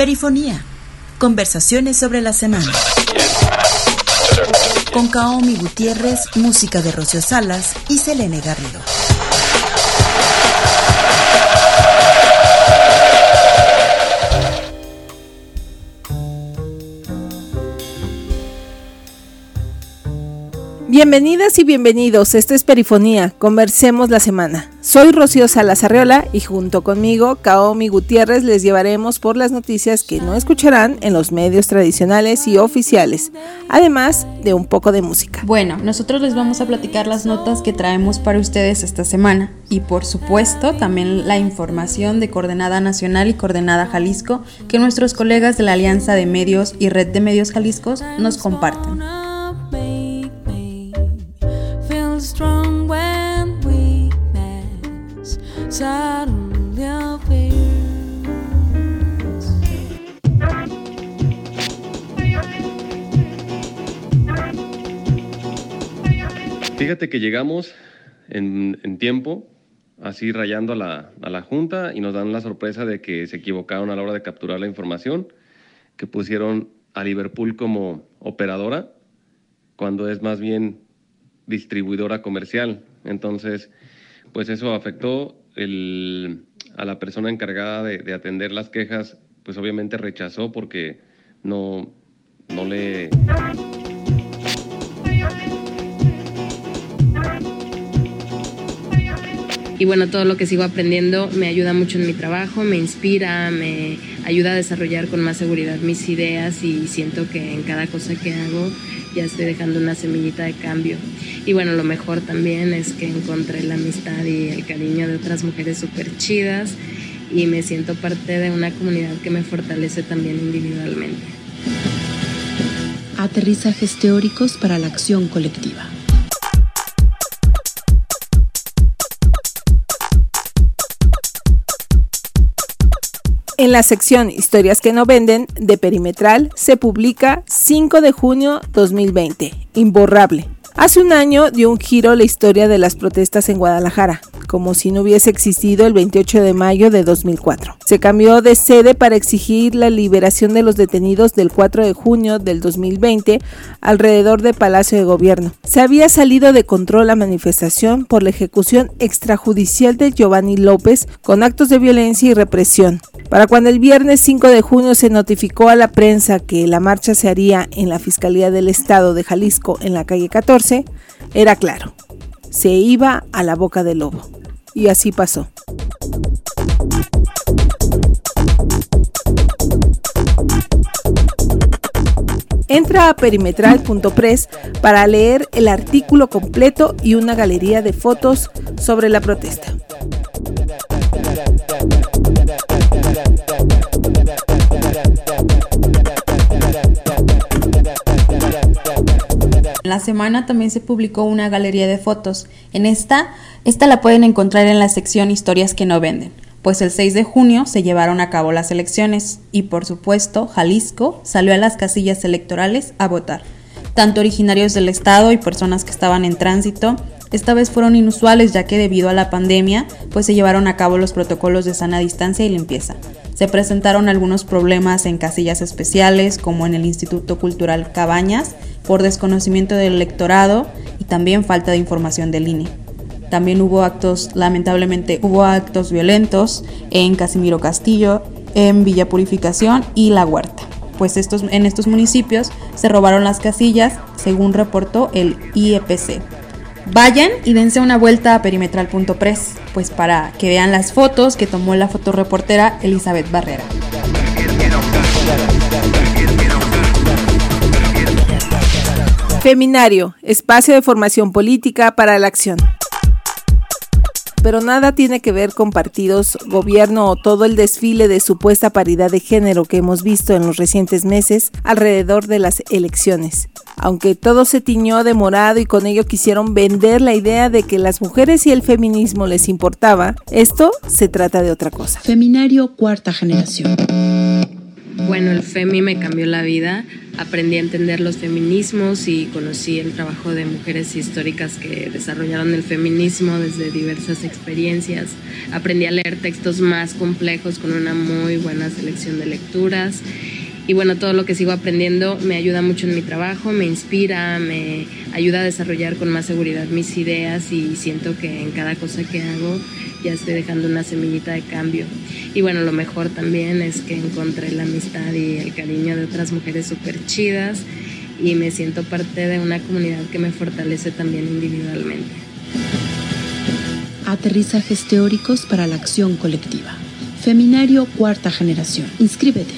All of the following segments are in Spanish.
Perifonía. Conversaciones sobre la semana. Con Kaomi Gutiérrez, música de Rocío Salas y Selene Garrido. Bienvenidas y bienvenidos, esto es Perifonía, conversemos la semana. Soy Rocío Salas Arreola y junto conmigo, Kaomi Gutiérrez, les llevaremos por las noticias que no escucharán en los medios tradicionales y oficiales, además de un poco de música. Bueno, nosotros les vamos a platicar las notas que traemos para ustedes esta semana y por supuesto también la información de Coordenada Nacional y Coordenada Jalisco que nuestros colegas de la Alianza de Medios y Red de Medios Jalisco nos comparten. Fíjate que llegamos en, tiempo, así rayando a la, a la, Junta, y nos dan la sorpresa de que se equivocaron a la hora de capturar la información, que pusieron a Liverpool como operadora, cuando es más bien distribuidora comercial. Entonces, pues eso afectó el, a la persona encargada de, atender las quejas, pues obviamente rechazó porque no, no le... Y bueno, todo lo que sigo aprendiendo me ayuda mucho en mi trabajo, me inspira, me ayuda a desarrollar con más seguridad mis ideas y siento que en cada cosa que hago ya estoy dejando una semillita de cambio. Y bueno, lo mejor también es que encontré la amistad y el cariño de otras mujeres súper chidas y me siento parte de una comunidad que me fortalece también individualmente. Aterrizajes teóricos para la acción colectiva. En la sección Historias que no venden de Perimetral se publica 5 de junio 2020, Imborrable, Hace un año dio un giro la historia de las protestas en Guadalajara, como si no hubiese existido el 28 de mayo de 2004. Se cambió de sede para exigir la liberación de los detenidos del 4 de junio del 2020 alrededor del Palacio de Gobierno. Se había salido de control la manifestación por la ejecución extrajudicial de Giovanni López con actos de violencia y represión. Para cuando el viernes 5 de junio se notificó a la prensa que la marcha se haría en la Fiscalía del Estado de Jalisco en la calle 14, era claro, se iba a la boca del lobo. Y así pasó. Entra a perimetral.press para leer el artículo completo y una galería de fotos sobre la protesta. La semana también se publicó una galería de fotos. En esta, esta la pueden encontrar en la sección Historias que no venden, pues el 6 de junio se llevaron a cabo las elecciones y por supuesto Jalisco salió a las casillas electorales a votar. Tanto originarios del estado y personas que estaban en tránsito, esta vez fueron inusuales ya que debido a la pandemia, pues se llevaron a cabo los protocolos de sana distancia y limpieza. Se presentaron algunos problemas en casillas especiales como en el Instituto Cultural Cabañas, por desconocimiento del electorado y también falta de información del INE. También hubo actos, lamentablemente, hubo actos violentos en Casimiro Castillo, en Villa Purificación y La Huerta, pues estos, en estos municipios se robaron las casillas, según reportó el IEPC. Vayan y dense una vuelta a perimetral.press, pues para que vean las fotos que tomó la fotoreportera Elizabeth Barrera. Feminario, espacio de formación política para la acción. Pero nada tiene que ver con partidos, gobierno o todo el desfile de supuesta paridad de género que hemos visto en los recientes meses alrededor de las elecciones. Aunque todo se tiñó de morado y con ello quisieron vender la idea de que las mujeres y el feminismo les importaba, esto se trata de otra cosa. Feminario cuarta generación. Bueno, el FEMI me cambió la vida. Aprendí a entender los feminismos y conocí el trabajo de mujeres históricas que desarrollaron el feminismo desde diversas experiencias. Aprendí a leer textos más complejos con una muy buena selección de lecturas. Y bueno, todo lo que sigo aprendiendo me ayuda mucho en mi trabajo, me inspira, me ayuda a desarrollar con más seguridad mis ideas y siento que en cada cosa que hago ya estoy dejando una semillita de cambio. Y bueno, lo mejor también es que encontré la amistad y el cariño de otras mujeres súper chidas y me siento parte de una comunidad que me fortalece también individualmente. Aterrizajes teóricos para la acción colectiva. Feminario cuarta generación. Inscríbete.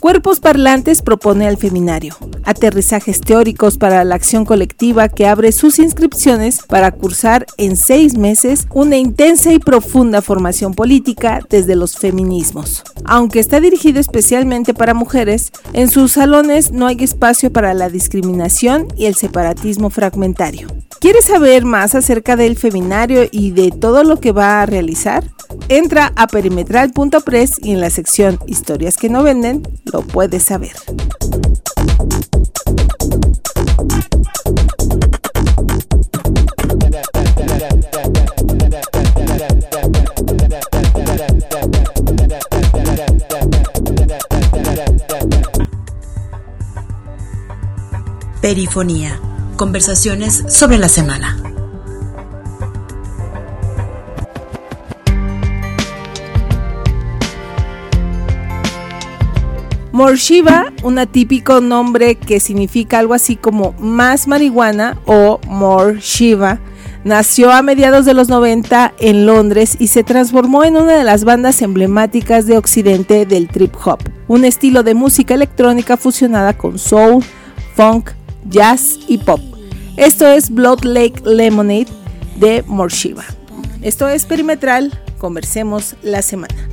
Cuerpos Parlantes propone al Feminario aterrizajes teóricos para la acción colectiva que abre sus inscripciones para cursar en seis meses una intensa y profunda formación política desde los feminismos. Aunque está dirigido especialmente para mujeres, en sus salones no hay espacio para la discriminación y el separatismo fragmentario. ¿Quieres saber más acerca del feminario y de todo lo que va a realizar? Entra a perimetral.press y en la sección Historias que no venden lo puedes saber. Perifonía. Conversaciones sobre la semana. Morshiva, un atípico nombre que significa algo así como más marihuana o More Shiva, nació a mediados de los 90 en Londres y se transformó en una de las bandas emblemáticas de Occidente del trip hop, un estilo de música electrónica fusionada con soul, funk, jazz y pop. Esto es Blood Lake Lemonade de Morshiva. Esto es Perimetral, conversemos la semana.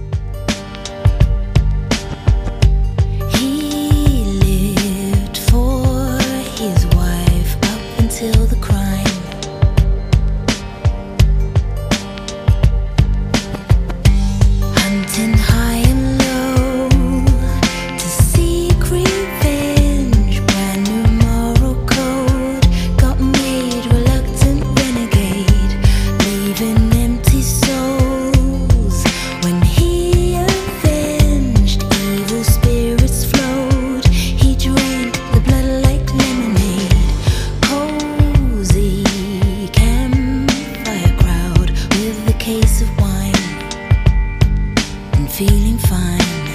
feeling fine.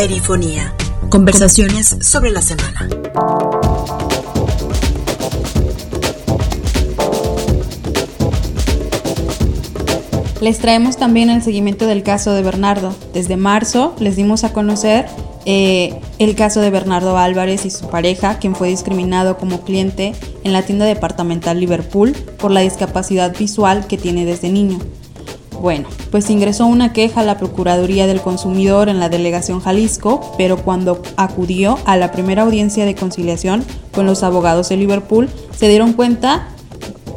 Perifonía. Conversaciones sobre la semana. Les traemos también el seguimiento del caso de Bernardo. Desde marzo les dimos a conocer eh, el caso de Bernardo Álvarez y su pareja, quien fue discriminado como cliente en la tienda departamental Liverpool por la discapacidad visual que tiene desde niño. Bueno, pues ingresó una queja a la Procuraduría del Consumidor en la delegación Jalisco, pero cuando acudió a la primera audiencia de conciliación con los abogados de Liverpool, se dieron cuenta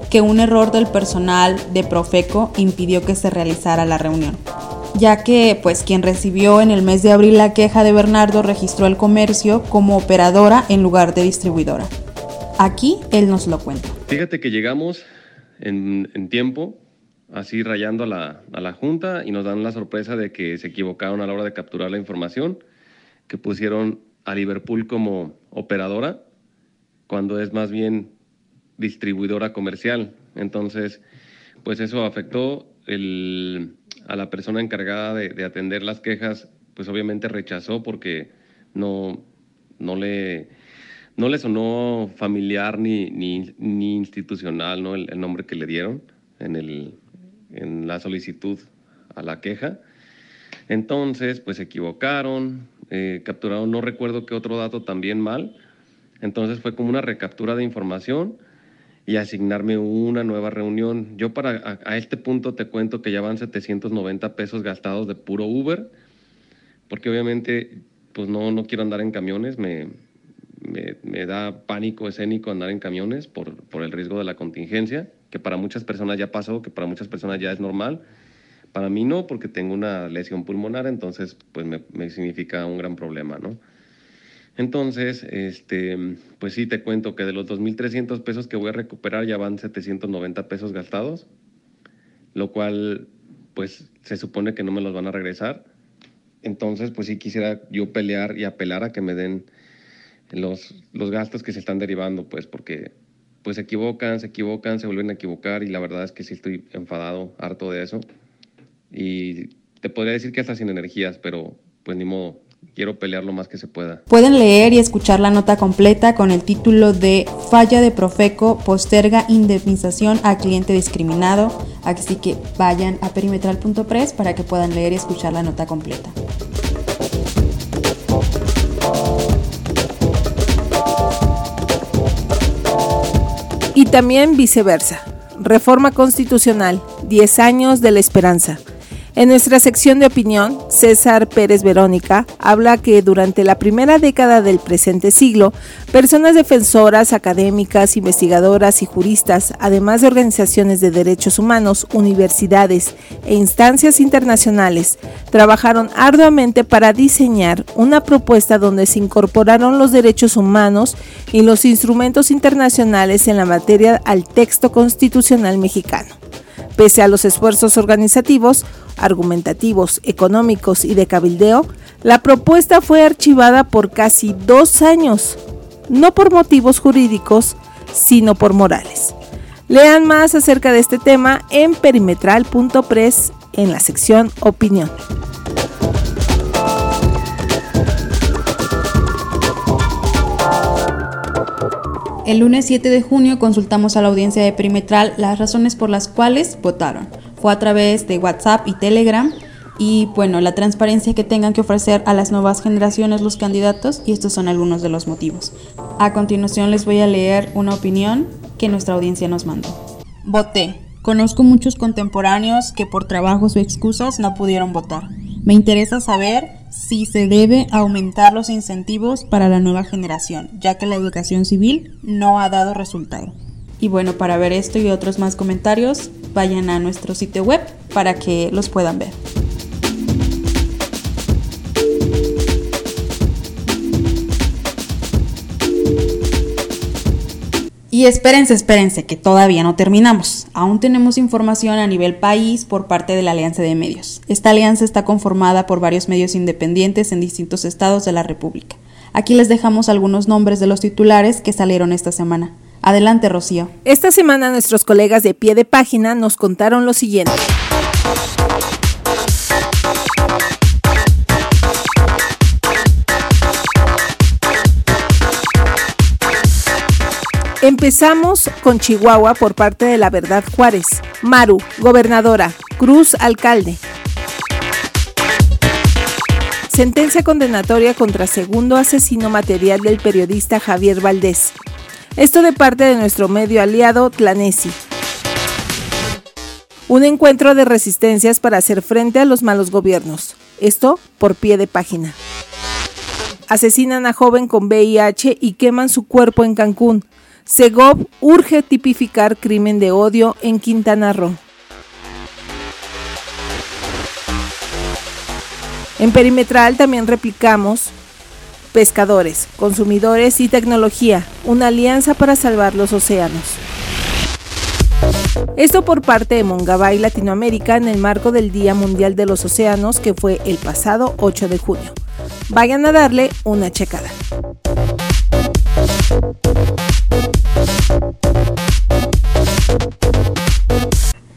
que un error del personal de Profeco impidió que se realizara la reunión, ya que pues quien recibió en el mes de abril la queja de Bernardo registró el comercio como operadora en lugar de distribuidora. Aquí él nos lo cuenta. Fíjate que llegamos en, tiempo, así rayando a la, a la junta y nos dan la sorpresa de que se equivocaron a la hora de capturar la información, que pusieron a Liverpool como operadora, cuando es más bien distribuidora comercial. Entonces, pues eso afectó a la persona encargada de, atender las quejas, pues obviamente rechazó porque no, no, le, no le sonó familiar ni, ni, institucional ¿no? el, nombre que le dieron en, el, en la solicitud a la queja. Entonces, pues se equivocaron, eh, capturaron, no recuerdo qué otro dato también mal. Entonces fue como una recaptura de información y asignarme una nueva reunión. Yo para a, este punto te cuento que ya van 790 pesos gastados de puro Uber, porque obviamente pues no, no quiero andar en camiones, me, me, da pánico escénico andar en camiones por, por el riesgo de la contingencia, que para muchas personas ya pasó, que para muchas personas ya es normal. Para mí no, porque tengo una lesión pulmonar, entonces pues me, me significa un gran problema, ¿no? Entonces, este, pues sí, te cuento que de los 2.300 pesos que voy a recuperar ya van 790 pesos gastados, lo cual, pues se supone que no me los van a regresar. Entonces, pues sí quisiera yo pelear y apelar a que me den los, los gastos que se están derivando, pues porque pues se equivocan, se equivocan, se vuelven a equivocar y la verdad es que sí estoy enfadado, harto de eso. Y te podría decir que hasta sin energías, pero pues ni modo, quiero pelear lo más que se pueda. Pueden leer y escuchar la nota completa con el título de Falla de Profeco posterga indemnización a cliente discriminado. Así que vayan a perimetral.press para que puedan leer y escuchar la nota completa. Y también viceversa. Reforma constitucional, 10 años de la esperanza. En nuestra sección de opinión, César Pérez Verónica habla que durante la primera década del presente siglo, personas defensoras, académicas, investigadoras y juristas, además de organizaciones de derechos humanos, universidades e instancias internacionales, trabajaron arduamente para diseñar una propuesta donde se incorporaron los derechos humanos y los instrumentos internacionales en la materia al texto constitucional mexicano. Pese a los esfuerzos organizativos, argumentativos, económicos y de cabildeo, la propuesta fue archivada por casi dos años, no por motivos jurídicos, sino por morales. Lean más acerca de este tema en perimetral.press en la sección Opinión. El lunes 7 de junio consultamos a la audiencia de Perimetral las razones por las cuales votaron fue a través de WhatsApp y Telegram. Y bueno, la transparencia que tengan que ofrecer a las nuevas generaciones los candidatos y estos son algunos de los motivos. A continuación les voy a leer una opinión que nuestra audiencia nos mandó. Voté. Conozco muchos contemporáneos que por trabajos o excusas no pudieron votar. Me interesa saber si se debe aumentar los incentivos para la nueva generación, ya que la educación civil no ha dado resultado. Y bueno, para ver esto y otros más comentarios, vayan a nuestro sitio web para que los puedan ver. Y espérense, espérense, que todavía no terminamos. Aún tenemos información a nivel país por parte de la Alianza de Medios. Esta alianza está conformada por varios medios independientes en distintos estados de la República. Aquí les dejamos algunos nombres de los titulares que salieron esta semana. Adelante, Rocío. Esta semana nuestros colegas de pie de página nos contaron lo siguiente. Empezamos con Chihuahua por parte de La Verdad Juárez. Maru, gobernadora. Cruz, alcalde. Sentencia condenatoria contra segundo asesino material del periodista Javier Valdés. Esto de parte de nuestro medio aliado Tlanesi. Un encuentro de resistencias para hacer frente a los malos gobiernos. Esto por pie de página. Asesinan a joven con VIH y queman su cuerpo en Cancún. Segov urge tipificar crimen de odio en Quintana Roo. En Perimetral también replicamos pescadores, consumidores y tecnología, una alianza para salvar los océanos. Esto por parte de Mongabay Latinoamérica en el marco del Día Mundial de los Océanos que fue el pasado 8 de junio. Vayan a darle una checada.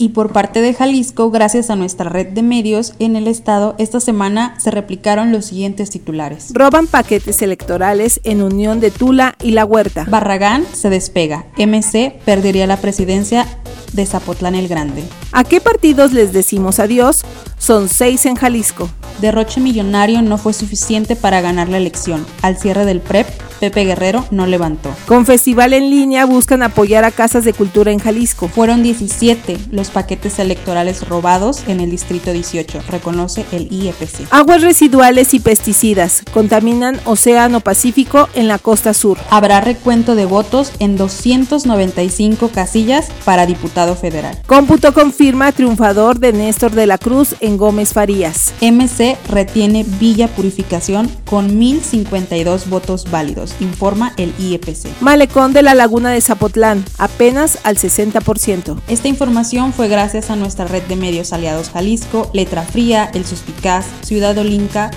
Y por parte de Jalisco, gracias a nuestra red de medios en el estado, esta semana se replicaron los siguientes titulares. Roban paquetes electorales en unión de Tula y La Huerta. Barragán se despega. MC perdería la presidencia de Zapotlán el Grande. ¿A qué partidos les decimos adiós? Son seis en Jalisco. Derroche millonario no fue suficiente para ganar la elección. Al cierre del PREP, Pepe Guerrero no levantó. Con festival en línea buscan apoyar a casas de cultura en Jalisco. Fueron 17 los paquetes electorales robados en el Distrito 18, reconoce el IEPC. Aguas residuales y pesticidas contaminan Océano Pacífico en la costa sur. Habrá recuento de votos en 295 casillas para diputado federal. Cómputo confirma triunfador de Néstor de la Cruz en Gómez Farías. MC retiene Villa Purificación con 1052 votos válidos informa el IEPC. Malecón de la Laguna de Zapotlán, apenas al 60%. Esta información fue gracias a nuestra red de medios aliados Jalisco, Letra Fría, El Suspicaz, Ciudad Olinca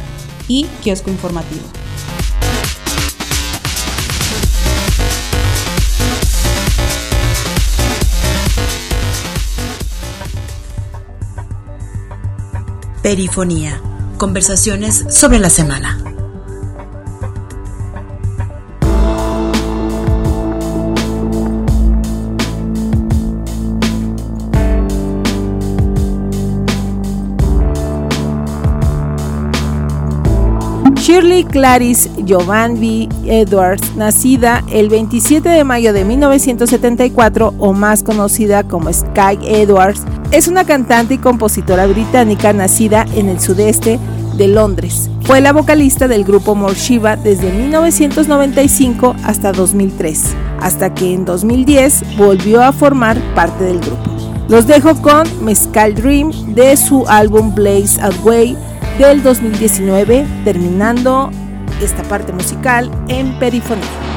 y Kiosco Informativo. Perifonía. Conversaciones sobre la semana. Shirley Clarice Giovanni Edwards, nacida el 27 de mayo de 1974 o más conocida como Sky Edwards, es una cantante y compositora británica nacida en el sudeste de Londres. Fue la vocalista del grupo Morshiva desde 1995 hasta 2003, hasta que en 2010 volvió a formar parte del grupo. Los dejo con Mescal Dream de su álbum Blaze Away del 2019, terminando esta parte musical en perifonía.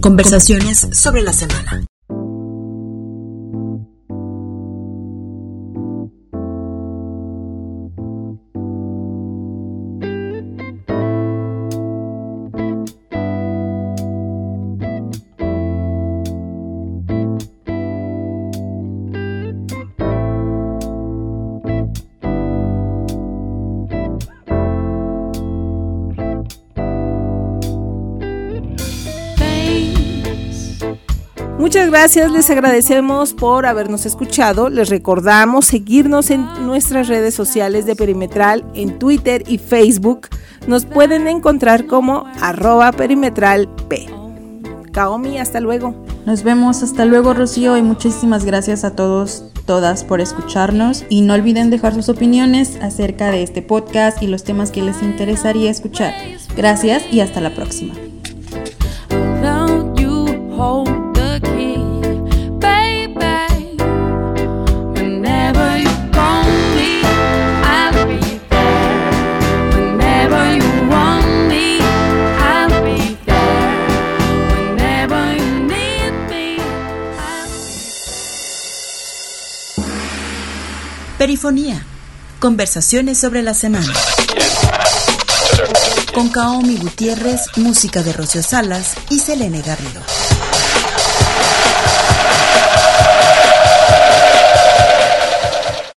Conversaciones sobre la semana. Gracias, les agradecemos por habernos escuchado. Les recordamos seguirnos en nuestras redes sociales de Perimetral, en Twitter y Facebook. Nos pueden encontrar como arroba perimetralp. Kaomi, hasta luego. Nos vemos, hasta luego Rocío y muchísimas gracias a todos, todas por escucharnos y no olviden dejar sus opiniones acerca de este podcast y los temas que les interesaría escuchar. Gracias y hasta la próxima. Conversaciones sobre la semana. Con Kaomi Gutiérrez, música de Rocio Salas y Selene Garrido.